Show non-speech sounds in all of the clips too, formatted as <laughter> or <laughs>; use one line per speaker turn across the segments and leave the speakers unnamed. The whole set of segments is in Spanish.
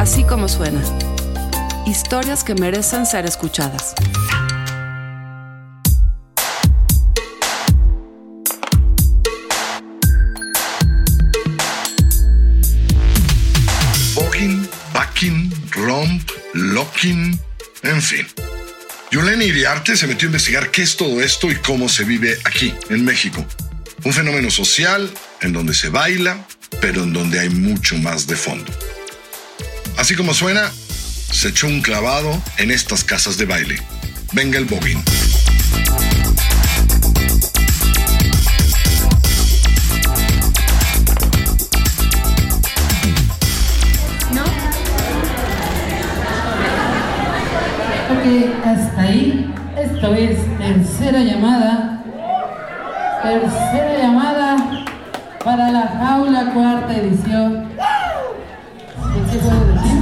Así como suena. Historias que merecen ser escuchadas.
Bogging, backing, romp, locking, en fin. Yolene Iriarte se metió a investigar qué es todo esto y cómo se vive aquí, en México. Un fenómeno social en donde se baila, pero en donde hay mucho más de fondo. Así como suena, se echó un clavado en estas casas de baile. Venga el.
¿No? Ok, hasta ahí. Esto es tercera llamada. Tercera llamada para la jaula cuarta edición. ¿De qué puedo decir?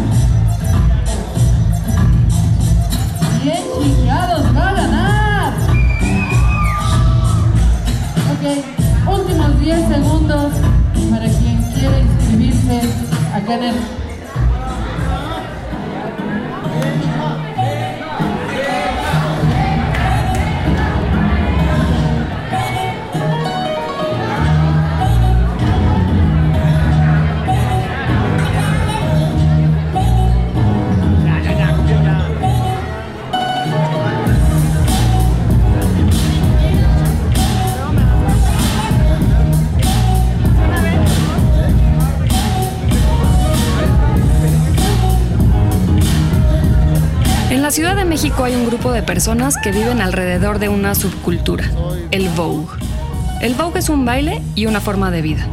¡Bien chingados va a ganar! Ok, últimos 10 segundos para quien quiera inscribirse acá en el
la Ciudad de México hay un grupo de personas que viven alrededor de una subcultura, el Vogue. El Vogue es un baile y una forma de vida.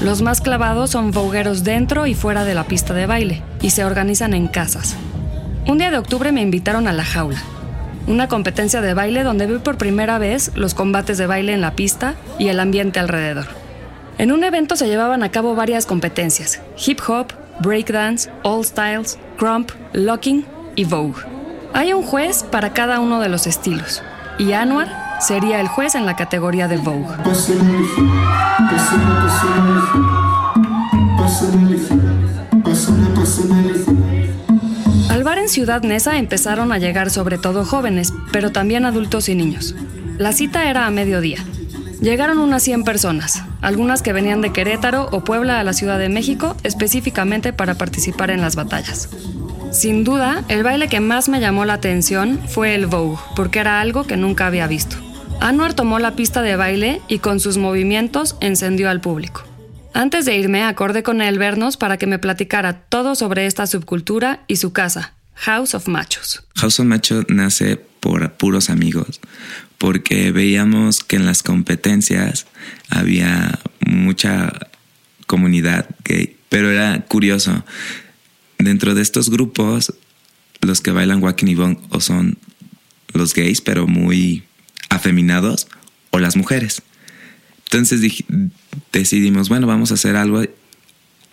Los más clavados son vogueros dentro y fuera de la pista de baile y se organizan en casas. Un día de octubre me invitaron a La Jaula, una competencia de baile donde vi por primera vez los combates de baile en la pista y el ambiente alrededor. En un evento se llevaban a cabo varias competencias: hip hop, breakdance, all styles, crump, locking y vogue. Hay un juez para cada uno de los estilos y Anwar sería el juez en la categoría de vogue. Al bar en Ciudad Neza empezaron a llegar sobre todo jóvenes, pero también adultos y niños. La cita era a mediodía. Llegaron unas 100 personas, algunas que venían de Querétaro o Puebla a la Ciudad de México específicamente para participar en las batallas. Sin duda, el baile que más me llamó la atención fue el Vogue, porque era algo que nunca había visto. Anwar tomó la pista de baile y con sus movimientos encendió al público. Antes de irme, acordé con él vernos para que me platicara todo sobre esta subcultura y su casa, House of Machos.
House of Macho nace por puros amigos, porque veíamos que en las competencias había mucha comunidad gay, pero era curioso. Dentro de estos grupos, los que bailan walking y bong o son los gays, pero muy afeminados, o las mujeres. Entonces decidimos, bueno, vamos a hacer algo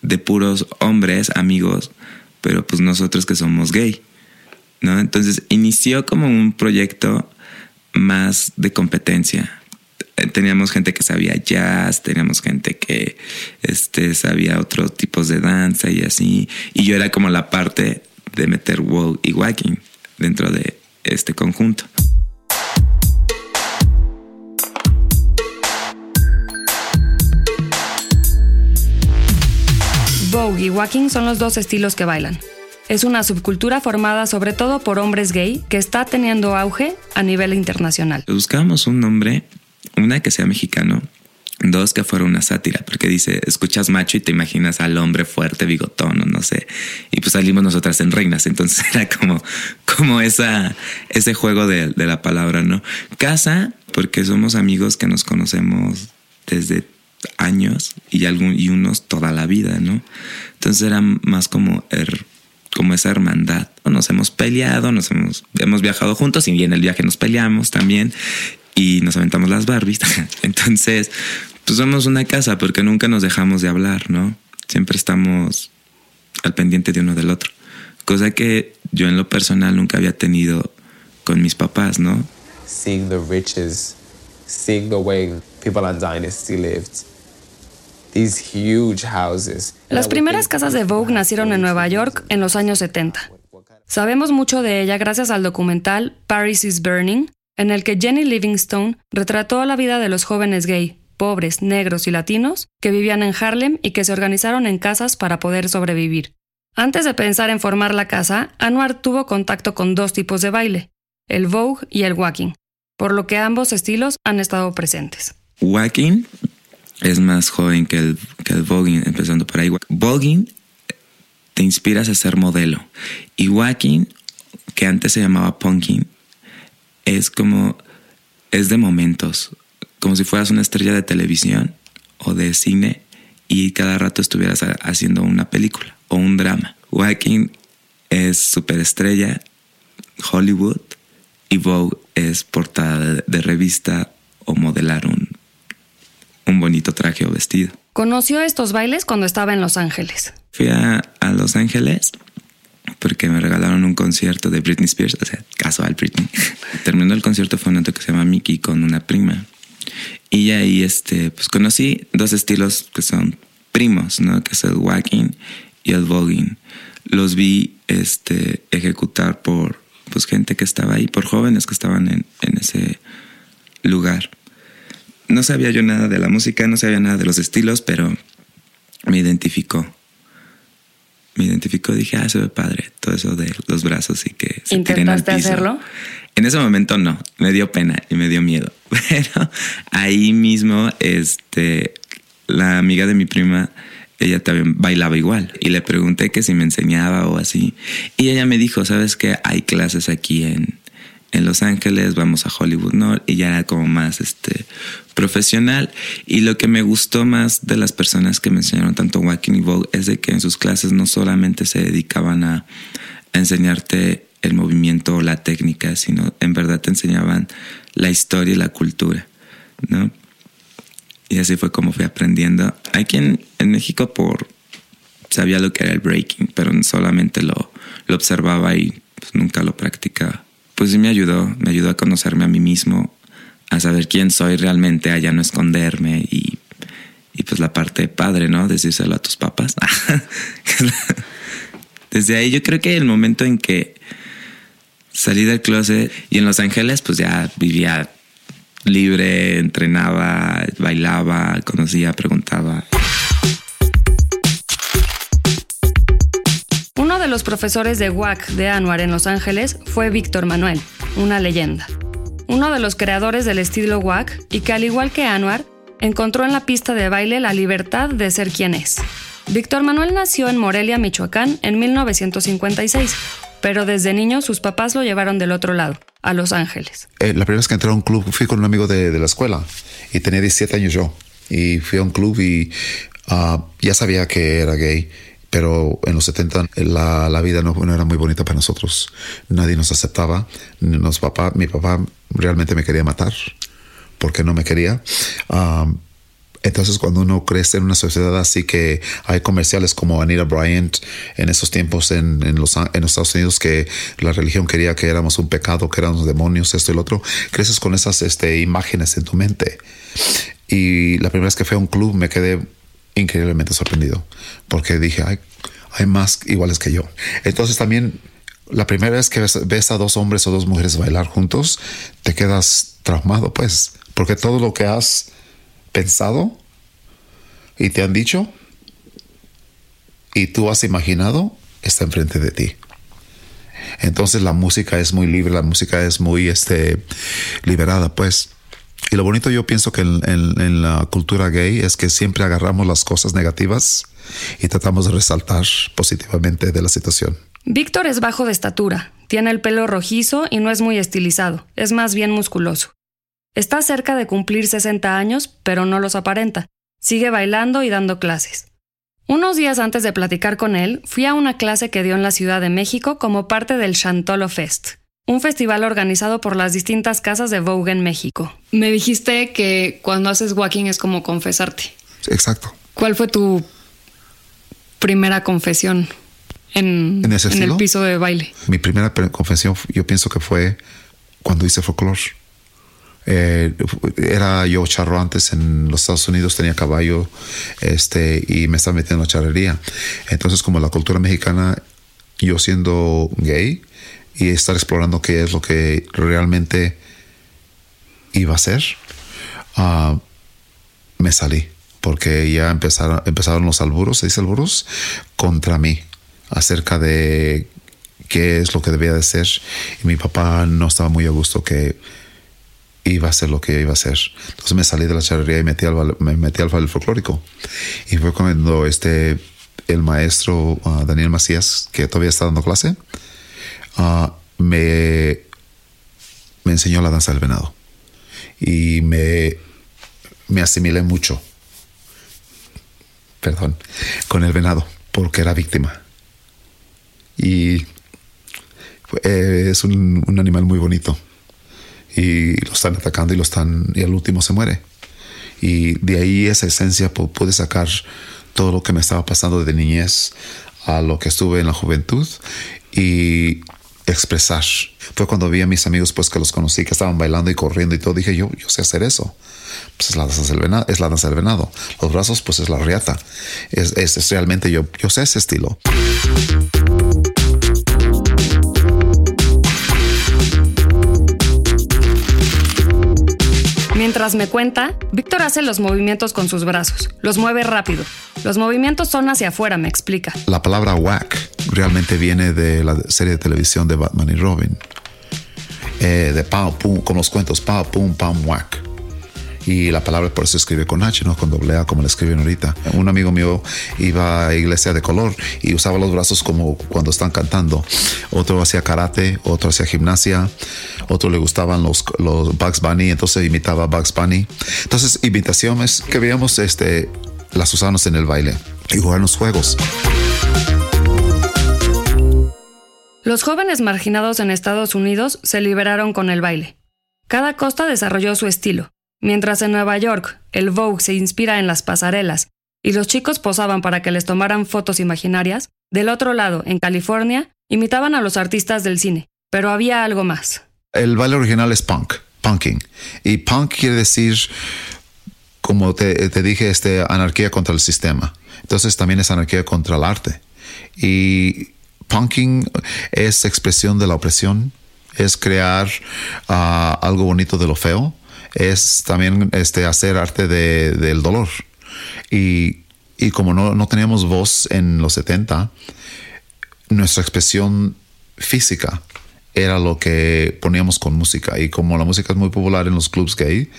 de puros hombres, amigos, pero pues nosotros que somos gay, ¿no? Entonces inició como un proyecto más de competencia. Eh, Teníamos gente que sabía jazz, teníamos gente que este, sabía otros tipos de danza y así. Y yo era como la parte de meter wow y wacking dentro de este conjunto.
Vogue y walking son los dos estilos que bailan. Es una subcultura formada sobre todo por hombres gay que está teniendo auge a nivel internacional.
Buscábamos un nombre, una que sea mexicano, dos que fuera una sátira, porque dice, escuchas macho y te imaginas al hombre fuerte, bigotón, o no sé. Y pues salimos nosotras en reinas, entonces <laughs> era como, como esa, ese juego de, de la palabra, ¿no? Casa, porque somos amigos que nos conocemos desde años y, algún, y unos toda la vida, ¿no? Entonces era más como, her- como esa hermandad. Nos hemos peleado, nos hemos, hemos viajado juntos y en el viaje nos peleamos también y nos aventamos las Barbies. <laughs> Entonces, pues somos una casa porque nunca nos dejamos de hablar, ¿no? Siempre estamos al pendiente de uno del otro. Cosa que yo en lo personal nunca había tenido con mis papás, ¿no?
seeing the riches, seeing the way people on Dynasty lived,
Las primeras casas de Vogue nacieron en Nueva York en los años 70. Sabemos mucho de ella gracias al documental Paris is Burning, en el que Jenny Livingstone retrató la vida de los jóvenes gay, pobres, negros y latinos que vivían en Harlem y que se organizaron en casas para poder sobrevivir. Antes de pensar en formar la casa, Anwar tuvo contacto con dos tipos de baile, el Vogue y el Walking, por lo que ambos estilos han estado presentes.
Walking es más joven que el, que el voguing, empezando por ahí. Voguing te inspiras a ser modelo. Y walking, que antes se llamaba punking, es como, es de momentos, como si fueras una estrella de televisión o de cine y cada rato estuvieras haciendo una película o un drama. Walking es superestrella, Hollywood, y Vogue es portada de revista o modelar un, un bonito traje o vestido.
Conoció estos bailes cuando estaba en Los Ángeles.
Fui a, Los Ángeles porque me regalaron un concierto de Britney Spears, o sea, casual Britney. <laughs> Terminó el concierto fue un acto que se llama Mickey con una prima. Y ahí este, pues conocí dos estilos que son primos, ¿no? Que es el walking y el voguing. Los vi este, ejecutar por pues, gente que estaba ahí, por jóvenes que estaban en, en ese lugar no sabía yo nada de la música, no sabía nada de los estilos, pero me identificó. Me identificó, dije, ah, se ve padre, todo eso de los brazos y que
se ¿Intentaste hacerlo?
En ese momento no, me dio pena y me dio miedo. <laughs> Pero ahí mismo, este, la amiga de mi prima, ella también bailaba igual. Y le pregunté que si me enseñaba o así. Y ella me dijo, ¿sabes qué? Hay clases aquí en, en Los Ángeles, vamos a Hollywood ¿no? y ya era como más este profesional. Y lo que me gustó más de las personas que me enseñaron tanto Walking y Vogue es de que en sus clases no solamente se dedicaban a, enseñarte el movimiento o la técnica, sino en verdad te enseñaban la historia y la cultura, ¿no? Y así fue como fui aprendiendo. Aquí en, en México por sabía lo que era el breaking, pero solamente lo, lo observaba y pues, nunca lo practicaba pues sí me ayudó, me ayudó a conocerme a mí mismo, a saber quién soy realmente, a ya no esconderme y, y pues la parte padre, ¿no? Decírselo a tus papás. <laughs> Desde ahí yo creo que el momento en que salí del closet y en Los Ángeles pues ya vivía libre, entrenaba, bailaba, conocía, preguntaba.
De los profesores de WAC de Anwar en Los Ángeles fue Víctor Manuel, una leyenda. Uno de los creadores del estilo WAC y que al igual que Anwar, encontró en la pista de baile la libertad de ser quien es. Víctor Manuel nació en Morelia, Michoacán, en 1956, pero desde niño sus papás lo llevaron del otro lado, a Los Ángeles.
Eh, la primera vez que entré a un club fui con un amigo de, la escuela y tenía 17 años yo. Y fui a un club y ah, ya sabía que era gay pero en los 70 la, la vida no, era muy bonita para nosotros. Nadie nos aceptaba. Nos, papá, mi papá realmente me quería matar porque no me quería. entonces, cuando uno crece en una sociedad así que hay comerciales como Anita Bryant en esos tiempos en, en, los, en Estados Unidos que la religión quería que éramos un pecado, que éramos demonios, esto y lo otro, creces con esas este, imágenes en tu mente. Y la primera vez que fui a un club me quedé increíblemente sorprendido porque dije, hay, más iguales que yo. Entonces también la primera vez que ves, a dos hombres o dos mujeres bailar juntos, te quedas traumado, pues, porque todo lo que has pensado y te han dicho y tú has imaginado está enfrente de ti. Entonces la música es muy libre, la música es muy este, liberada, pues. Y lo bonito yo pienso que en, la cultura gay es que siempre agarramos las cosas negativas y tratamos de resaltar positivamente de la situación.
Víctor es bajo de estatura, tiene el pelo rojizo y no es muy estilizado, es más bien musculoso. Está cerca de cumplir 60 años, pero no los aparenta. Sigue bailando y dando clases. Unos días antes de platicar con él, fui a una clase que dio en la Ciudad de México como parte del Chantolo Fest, un festival organizado por las distintas casas de Vogue en México. Me dijiste que cuando haces walking es como confesarte.
Exacto.
¿Cuál fue tu primera confesión en, el piso de baile?
Mi primera confesión yo pienso que fue cuando hice folklore. Eh, era yo charro antes en los Estados Unidos, tenía caballo este, y me estaba metiendo en la charrería. Entonces, como la cultura mexicana, yo siendo gay y estar explorando qué es lo que realmente iba a ser, ah, me salí porque ya empezaron, los alburos, ¿se dice alburos? Contra mí, acerca de qué es lo que debía de ser. Y mi papá no estaba muy a gusto que iba a ser lo que iba a ser. Entonces me salí de la charrería y metí al, me metí al ballet folclórico. Y fue cuando este, el maestro uh, Daniel Macías, que todavía está dando clase, uh, me, me enseñó la danza del venado. Y me, me asimilé mucho, perdón, con el venado, porque era víctima. Y eh, es un, un animal muy bonito y lo están atacando y lo están y al último se muere. Y de ahí esa esencia pude sacar todo lo que me estaba pasando de niñez a lo que estuve en la juventud y expresar. Fue cuando vi a mis amigos pues que los conocí que estaban bailando y corriendo y todo, dije yo, yo sé hacer eso. Pues es la danza del venado, es la danza del venado. Los brazos pues es la riata. Es, es, es realmente yo, yo sé ese estilo.
Mientras me cuenta, Víctor hace los movimientos con sus brazos, los mueve rápido. Los movimientos son hacia afuera, me explica.
La palabra whack realmente viene de la serie de televisión de Batman y Robin. Eh, de pam, pum, con los cuentos, pam, pum, pam, whack. Y la palabra por eso se escribe con H, no con doble A como la escriben ahorita. Un amigo mío iba a iglesia de color y usaba los brazos como cuando están cantando. Otro hacía karate, otro hacía gimnasia, otro le gustaban los, los Bugs Bunny, entonces imitaba Bugs Bunny. Entonces, imitaciones que veíamos, este, las usamos en el baile y jugar los juegos.
Los jóvenes marginados en Estados Unidos se liberaron con el baile. Cada costa desarrolló su estilo. Mientras en Nueva York el Vogue se inspira en las pasarelas y los chicos posaban para que les tomaran fotos imaginarias, del otro lado, en California, imitaban a los artistas del cine. Pero había algo más.
El baile original es punk, punking. Y punk quiere decir, como te, dije, este, anarquía contra el sistema. Entonces también es anarquía contra el arte. Y punking es expresión de la opresión, es crear uh, algo bonito de lo feo es también este, hacer arte de, del dolor. Y, y como no, no, teníamos voz en los 70, nuestra expresión física era lo que poníamos con música. Y como la música es muy popular en los clubs gay,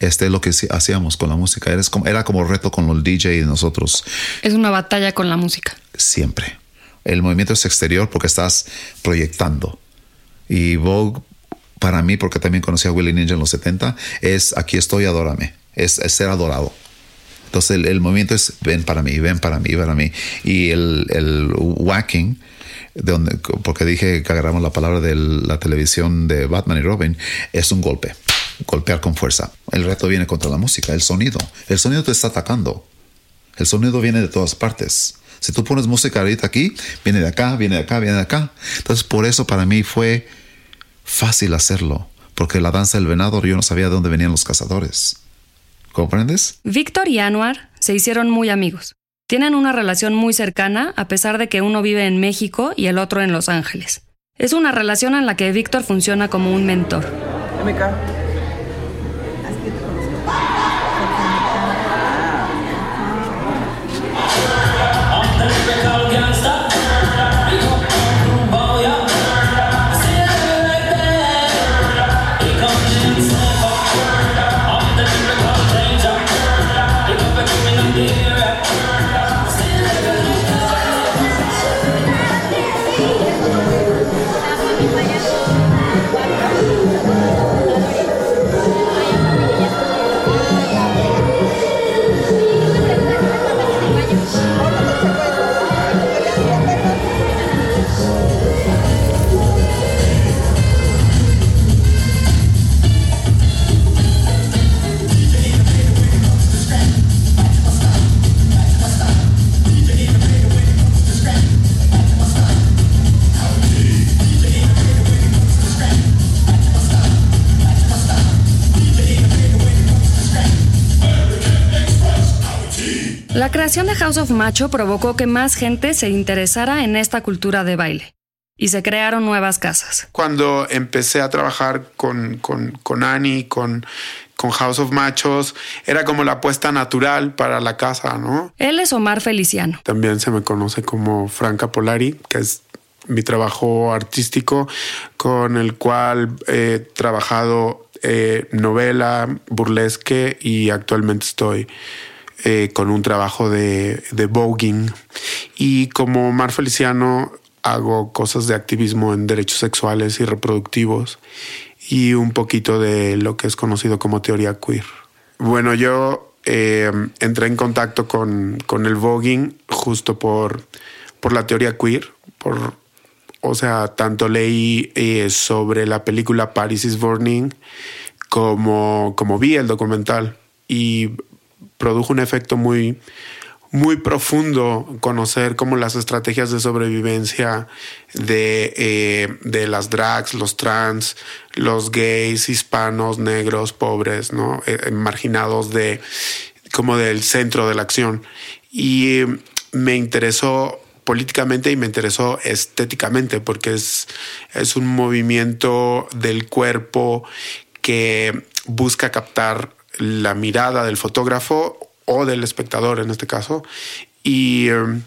este es lo que hacíamos con la música. Era como, era como reto con el DJ y nosotros.
Es una batalla con la música.
Siempre. El movimiento es exterior porque estás proyectando. Y Vogue para mí, porque también conocí a Willie Ninja en los 70, es aquí estoy, adórame, es, ser adorado. Entonces el, movimiento es ven para mí, ven para mí, para mí. Y el, el whacking, de donde, porque dije que agarramos la palabra de la televisión de Batman y Robin, es un golpe, golpear con fuerza. El reto viene contra la música, el sonido. El sonido te está atacando. El sonido viene de todas partes. Si tú pones música ahorita aquí, viene de acá, viene de acá, viene de acá. Entonces por eso para mí fue fácil hacerlo, porque la danza del venado yo no sabía de dónde venían los cazadores. ¿Comprendes?
Víctor y Anuar se hicieron muy amigos. Tienen una relación muy cercana a pesar de que uno vive en México y el otro en Los Ángeles. Es una relación en la que Víctor funciona como un mentor. La creación de House of Macho provocó que más gente se interesara en esta cultura de baile y se crearon nuevas casas.
Cuando empecé a trabajar con, con, con Annie, con, con House of Machos, era como la apuesta natural para la casa, ¿no?
Él es Omar Feliciano.
También se me conoce como Franca Polari, que es mi trabajo artístico con el cual he trabajado eh, novela, burlesque y actualmente estoy eh, con un trabajo de, de voguing. Y como Omar Feliciano hago cosas de activismo en derechos sexuales y reproductivos y un poquito de lo que es conocido como teoría queer. Bueno, yo eh, entré en contacto con, con, el voguing justo por, por la teoría queer, por, o sea, tanto leí eh, sobre la película Paris is Burning como, como vi el documental y produjo un efecto muy, muy profundo conocer como las estrategias de sobrevivencia de, eh, de, las drags, los trans, los gays, hispanos, negros, pobres, ¿no? Eh, eh, marginados de como del centro de la acción. Y me interesó políticamente y me interesó estéticamente porque es, es un movimiento del cuerpo que busca captar la mirada del fotógrafo o del espectador en este caso. Y, em,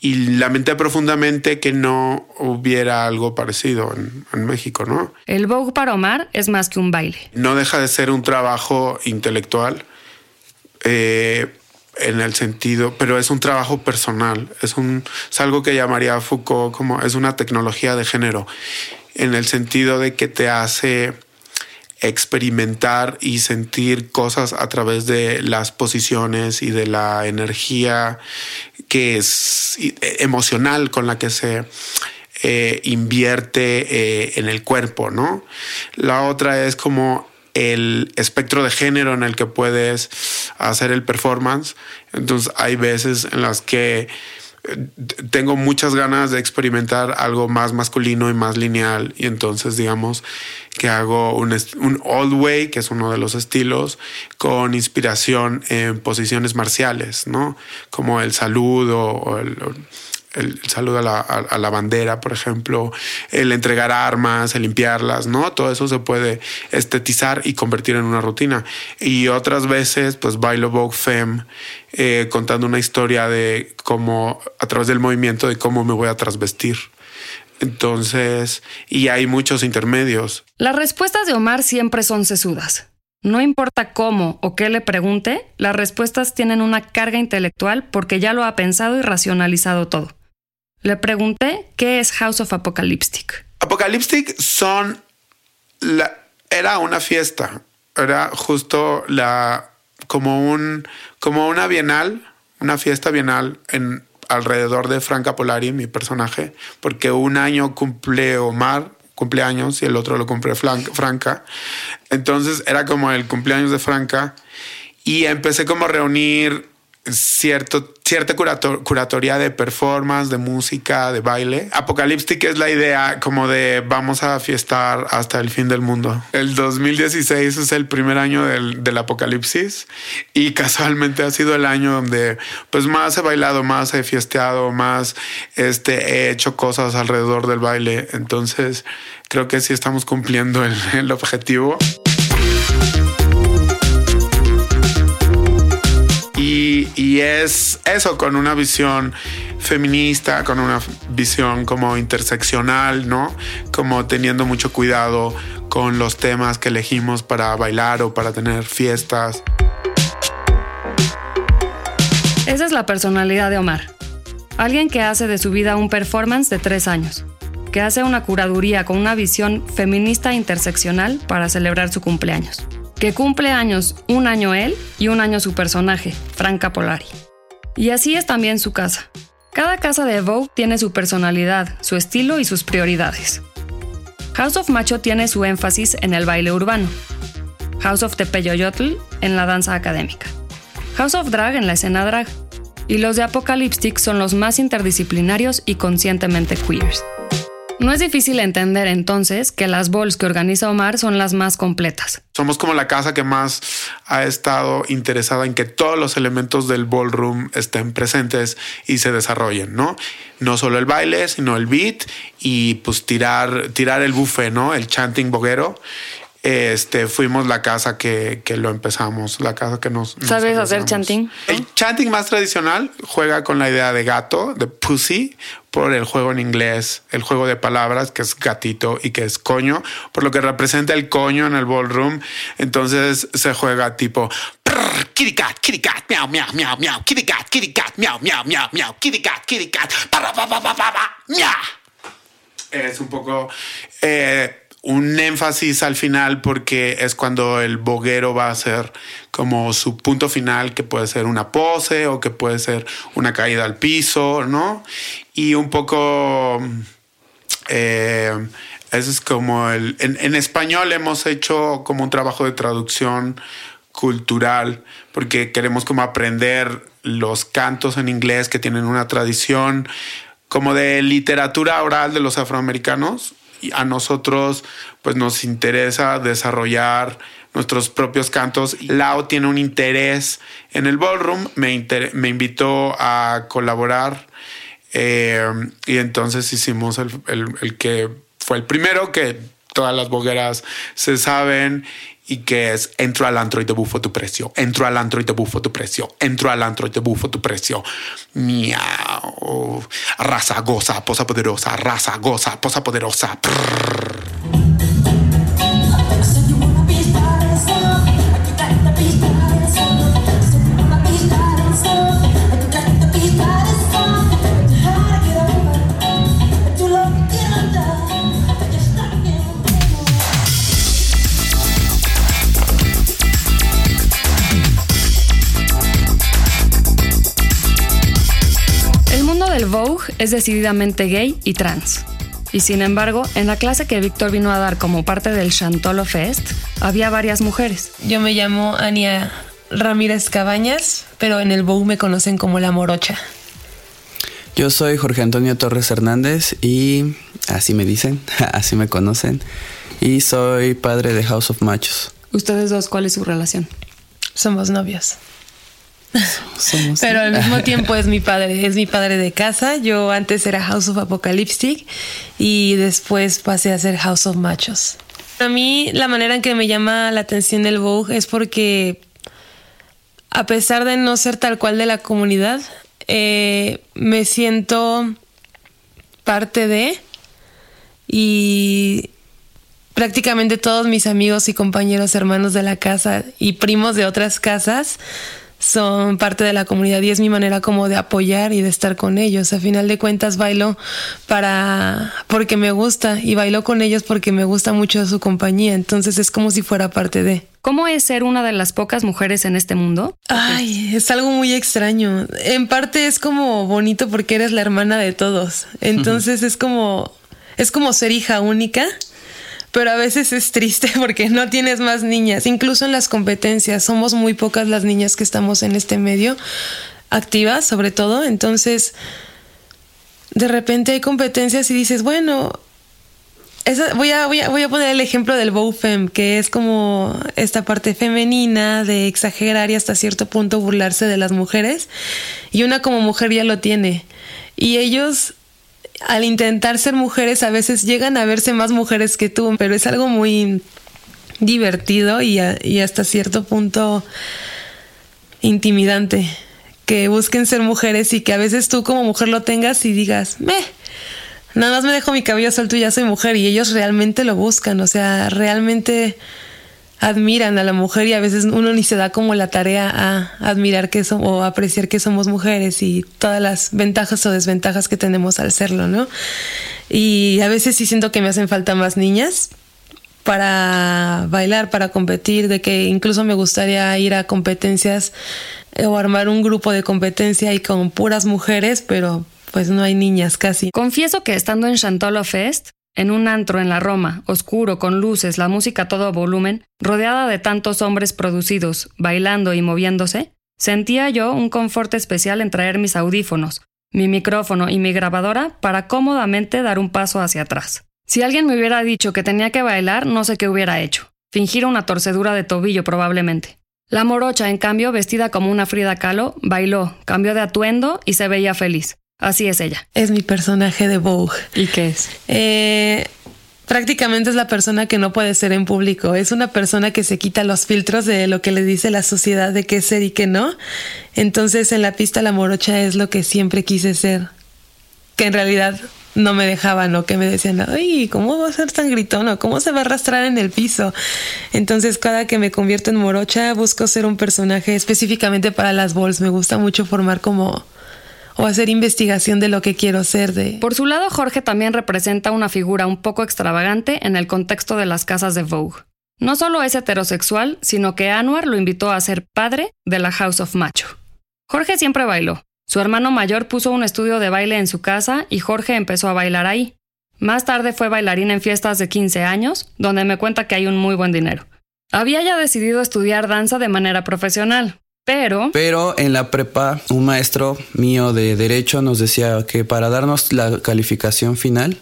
y lamenté profundamente que no hubiera algo parecido en, México, ¿no?
El Vogue para Omar es más que un baile.
No deja de ser un trabajo intelectual. Eh, en el sentido, pero es un trabajo personal, es, un, es algo que llamaría Foucault como es una tecnología de género, en el sentido de que te hace experimentar y sentir cosas a través de las posiciones y de la energía que es emocional con la que se eh, invierte eh, en el cuerpo, ¿no? La otra es como el espectro de género en el que puedes hacer el performance. Entonces hay veces en las que tengo muchas ganas de experimentar algo más masculino y más lineal y entonces digamos que hago un, old way que es uno de los estilos con inspiración en posiciones marciales no como el saludo o el, el saludo a la, bandera, por ejemplo, el entregar armas, el limpiarlas, ¿no? Todo eso se puede estetizar y convertir en una rutina. Y otras veces, pues bailo Vogue Femme, eh, contando una historia de cómo, a través del movimiento, de cómo me voy a trasvestir. Entonces, y hay muchos intermedios.
Las respuestas de Omar siempre son sesudas. No importa cómo o qué le pregunte, las respuestas tienen una carga intelectual porque ya lo ha pensado y racionalizado todo. Le pregunté qué es House of Apocalyptic.
Apocalyptic son la, era una fiesta, era justo la como un como una bienal, una fiesta bienal en alrededor de Franca Polari, mi personaje, porque un año cumple Omar cumpleaños y el otro lo cumple Franca. Entonces era como el cumpleaños de Franca y empecé como a reunir cierto, cierta curatoría de performance, de música, de baile. Apocalíptica es la idea como de vamos a fiestar hasta el fin del mundo. El 2016 es el primer año del, del apocalipsis y casualmente ha sido el año donde pues más he bailado, más he fiesteado, más este, he hecho cosas alrededor del baile. Entonces creo que sí estamos cumpliendo el, el objetivo. Y, es eso, con una visión feminista, con una visión como interseccional, ¿no? Como teniendo mucho cuidado con los temas que elegimos para bailar o para tener fiestas.
Esa es la personalidad de Omar. Alguien que hace de su vida un performance de tres años, que hace una curaduría con una visión feminista interseccional para celebrar su cumpleaños que cumple años un año él y un año su personaje, Franca Polari. Y así es también su casa. Cada casa de Vogue tiene su personalidad, su estilo y sus prioridades. House of Macho tiene su énfasis en el baile urbano, House of Tepeyoyotl en la danza académica, House of Drag en la escena drag, y los de Apocalyptic son los más interdisciplinarios y conscientemente queers. No es difícil entender entonces que las balls que organiza Omar son las más completas.
Somos como la casa que más ha estado interesada en que todos los elementos del ballroom estén presentes y se desarrollen, ¿no? No solo el baile, sino el beat y pues tirar, tirar el buffet, ¿no? El chanting boguero este, fuimos la casa que, que lo empezamos, la casa que nos... nos
¿Sabes hacer chanting?
El chanting más tradicional juega con la idea de gato, de pussy, por el juego en inglés, el juego de palabras que es gatito y que es coño, por lo que representa el coño en el ballroom. Entonces se juega tipo kitty cat, kitty cat, miau, miau, miau, miau, kitty cat, kitty cat, miau, miau, miau, miau, kitty cat, kitty cat, para, pa, pa, pa, pa, pa, miau. Es un poco eh, un énfasis al final porque es cuando el boguero va a ser como su punto final, que puede ser una pose o que puede ser una caída al piso, ¿no? Y un poco... eh, eso es como el... En, español hemos hecho como un trabajo de traducción cultural porque queremos como aprender los cantos en inglés que tienen una tradición como de literatura oral de los afroamericanos a nosotros pues nos interesa desarrollar nuestros propios cantos. Lao tiene un interés en el ballroom, me, me invitó a colaborar eh, y entonces hicimos el, el- el que fue el primero que todas las bogueras se saben y que es entro al antro y te bufo tu precio, entro al antro y te bufo tu precio, entro al antro y te bufo tu precio. Miau. Raza, goza, posa poderosa, raza, goza, posa poderosa.
Es decididamente gay y trans. Y sin embargo, en la clase que Víctor vino a dar como parte del Chantolo Fest, había varias mujeres.
Yo me llamo Ania Ramírez Cabañas, pero en el Vogue me conocen como la morocha.
Yo soy Jorge Antonio Torres Hernández y así me dicen, <laughs> así me conocen. Y soy padre de House of Machos.
Ustedes dos, ¿cuál es su relación?
Somos novios. <laughs>
Somos.
Pero al mismo <laughs> tiempo es mi padre, es mi padre de casa. Yo antes era House of Apocalyptic y después pasé a ser House of Machos. A mí la manera en que me llama la atención el Vogue es porque a pesar de no ser tal cual de la comunidad, eh, me siento parte de y prácticamente todos mis amigos y compañeros hermanos de la casa y primos de otras casas son parte de la comunidad y es mi manera como de apoyar y de estar con ellos. A final de cuentas bailo para porque me gusta y bailo con ellos porque me gusta mucho su compañía, entonces es como si fuera parte de.
¿Cómo es ser una de las pocas mujeres en este mundo?
Ay, es algo muy extraño. En parte es como bonito porque eres la hermana de todos. Entonces es como es como ser hija única, pero a veces es triste <laughs> porque no tienes más niñas. Incluso en las competencias somos muy pocas las niñas que estamos en este medio activas, sobre todo. Entonces, de repente hay competencias y dices, bueno, esa- voy, a, voy, a, voy a poner el ejemplo del Bowfem, que es como esta parte femenina de exagerar y hasta cierto punto burlarse de las mujeres. Y una como mujer ya lo tiene. Y ellos, al intentar ser mujeres, a veces llegan a verse más mujeres que tú, pero es algo muy divertido y, hasta cierto punto intimidante. Que busquen ser mujeres y que a veces tú como mujer lo tengas y digas, me, nada más me dejo mi cabello suelto y ya soy mujer. Y ellos realmente lo buscan, o sea, realmente admiran a la mujer y a veces uno ni se da como la tarea a admirar que somos o apreciar que somos mujeres y todas las ventajas o desventajas que tenemos al serlo, ¿no? Y a veces sí siento que me hacen falta más niñas para bailar, para competir, de que incluso me gustaría ir a competencias eh, o armar un grupo de competencia y con puras mujeres, pero pues no hay niñas casi.
Confieso que estando en Chantolo Fest, en un antro en la Roma, oscuro, con luces, la música a todo volumen, rodeada de tantos hombres producidos, bailando y moviéndose, sentía yo un confort especial en traer mis audífonos, mi micrófono y mi grabadora para cómodamente dar un paso hacia atrás. Si alguien me hubiera dicho que tenía que bailar, no sé qué hubiera hecho. Fingir una torcedura de tobillo probablemente. La morocha, en cambio, vestida como una Frida Kahlo, bailó, cambió de atuendo y se veía feliz. Así es ella.
Es mi personaje de Vogue.
¿Y qué es?
Eh, prácticamente es la persona que no puede ser en público. Es una persona que se quita los filtros de lo que le dice la sociedad de qué ser y qué no. Entonces en la pista la morocha es lo que siempre quise ser. Que en realidad no me dejaban o que me decían, ay, ¿cómo va a ser tan gritón o cómo se va a arrastrar en el piso? Entonces cada que me convierto en morocha busco ser un personaje específicamente para las balls. Me gusta mucho formar como o hacer investigación de lo que quiero ser de
Por su lado, Jorge también representa una figura un poco extravagante en el contexto de las casas de Vogue. No solo es heterosexual, sino que Anwar lo invitó a ser padre de la House of Macho. Jorge siempre bailó. Su hermano mayor puso un estudio de baile en su casa y Jorge empezó a bailar ahí. Más tarde fue bailarín en fiestas de 15 años, donde me cuenta que hay un muy buen dinero. Había ya decidido estudiar danza de manera profesional, pero
Pero en la prepa, un maestro mío de derecho nos decía que para darnos la calificación final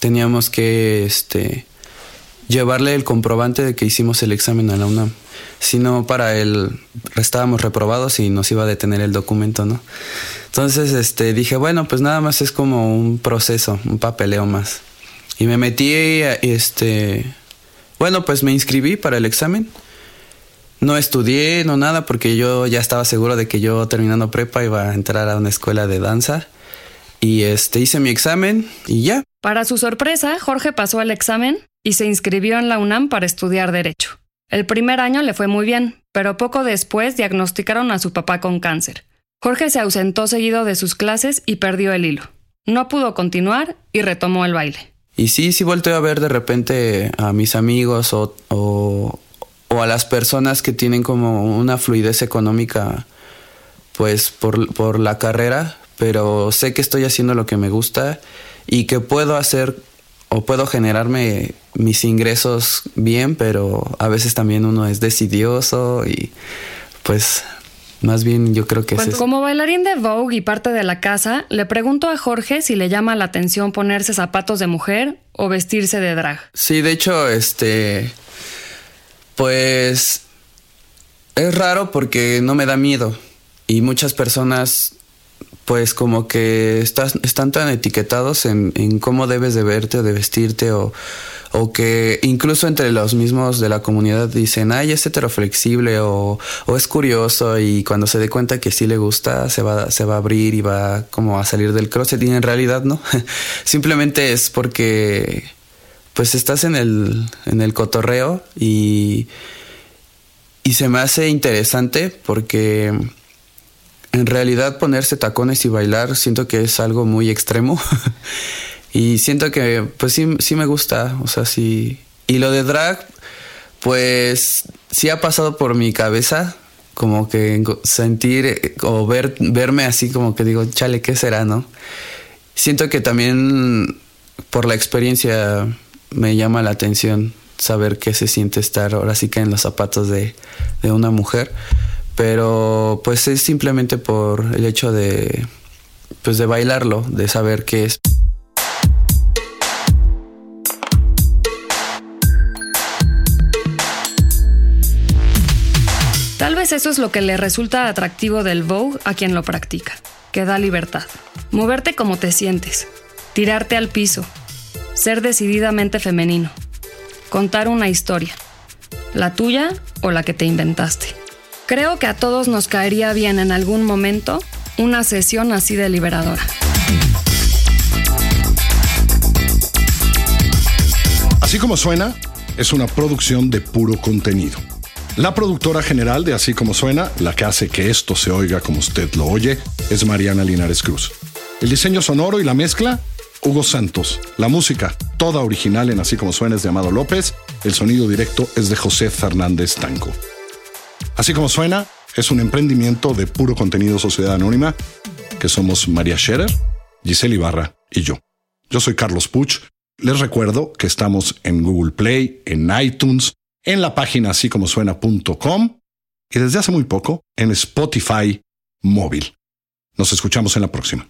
teníamos que este, llevarle el comprobante de que hicimos el examen a la UNAM. Si no, para él estábamos reprobados y nos iba a detener el documento, ¿no? Entonces este, dije, bueno, pues nada más es como un proceso, un papeleo más. Y me metí, este, bueno, pues me inscribí para el examen. No estudié, no nada, porque yo ya estaba seguro de que yo terminando prepa iba a entrar a una escuela de danza. Y este hice mi examen y ya.
Para su sorpresa, Jorge pasó el examen y se inscribió en la UNAM para estudiar Derecho. El primer año le fue muy bien, pero poco después diagnosticaron a su papá con cáncer. Jorge se ausentó seguido de sus clases y perdió el hilo. No pudo continuar y retomó el baile.
Y sí, sí volteo a ver de repente a mis amigos o, o, o a las personas que tienen como una fluidez económica, pues por, por la carrera, pero sé que estoy haciendo lo que me gusta y que puedo hacer o puedo generarme mis ingresos bien, pero a veces también uno es decidioso y pues más bien yo creo que es eso.
Como bailarín de Vogue y parte de la casa, le pregunto a Jorge si le llama la atención ponerse zapatos de mujer o vestirse de drag.
Sí, de hecho, este, pues es raro porque no me da miedo. Y muchas personas pues como que estás, están tan etiquetados en, en cómo debes de verte o de vestirte o, o que incluso entre los mismos de la comunidad dicen, ay, es heteroflexible o, o es curioso y cuando se dé cuenta que sí le gusta se va, se va a abrir y va como a salir del closet. Y en realidad no, <laughs> simplemente es porque pues estás en el, en el cotorreo y, y se me hace interesante porque en realidad ponerse tacones y bailar siento que es algo muy extremo <laughs> y siento que pues sí, sí me gusta, o sea, sí. Y lo de drag, pues sí ha pasado por mi cabeza, como que sentir eh, o ver, verme así como que digo, chale, ¿qué será, no? Siento que también por la experiencia me llama la atención saber qué se siente estar ahora sí que en los zapatos de, de una mujer pero pues es simplemente por el hecho de pues de bailarlo, de saber qué es.
Tal vez eso es lo que le resulta atractivo del Vogue a quien lo practica, que da libertad. Moverte como te sientes, tirarte al piso, ser decididamente femenino, contar una historia, la tuya o la que te inventaste. Creo que a todos nos caería bien en algún momento una sesión así de liberadora.
Así como suena, es una producción de puro contenido. La productora general de Así como suena, la que hace que esto se oiga como usted lo oye, es Mariana Linares Cruz. El diseño sonoro y la mezcla, Hugo Santos. La música, toda original en Así como suena es de Amado López. El sonido directo es de José Fernández Tanco. Así como suena, es un emprendimiento de puro contenido Sociedad Anónima, que somos María Scherer, Giselle Ibarra y yo. Yo soy Carlos Puch. Les recuerdo que estamos en Google Play, en iTunes, en la página así como suena.com y desde hace muy poco en Spotify móvil. Nos escuchamos en la próxima.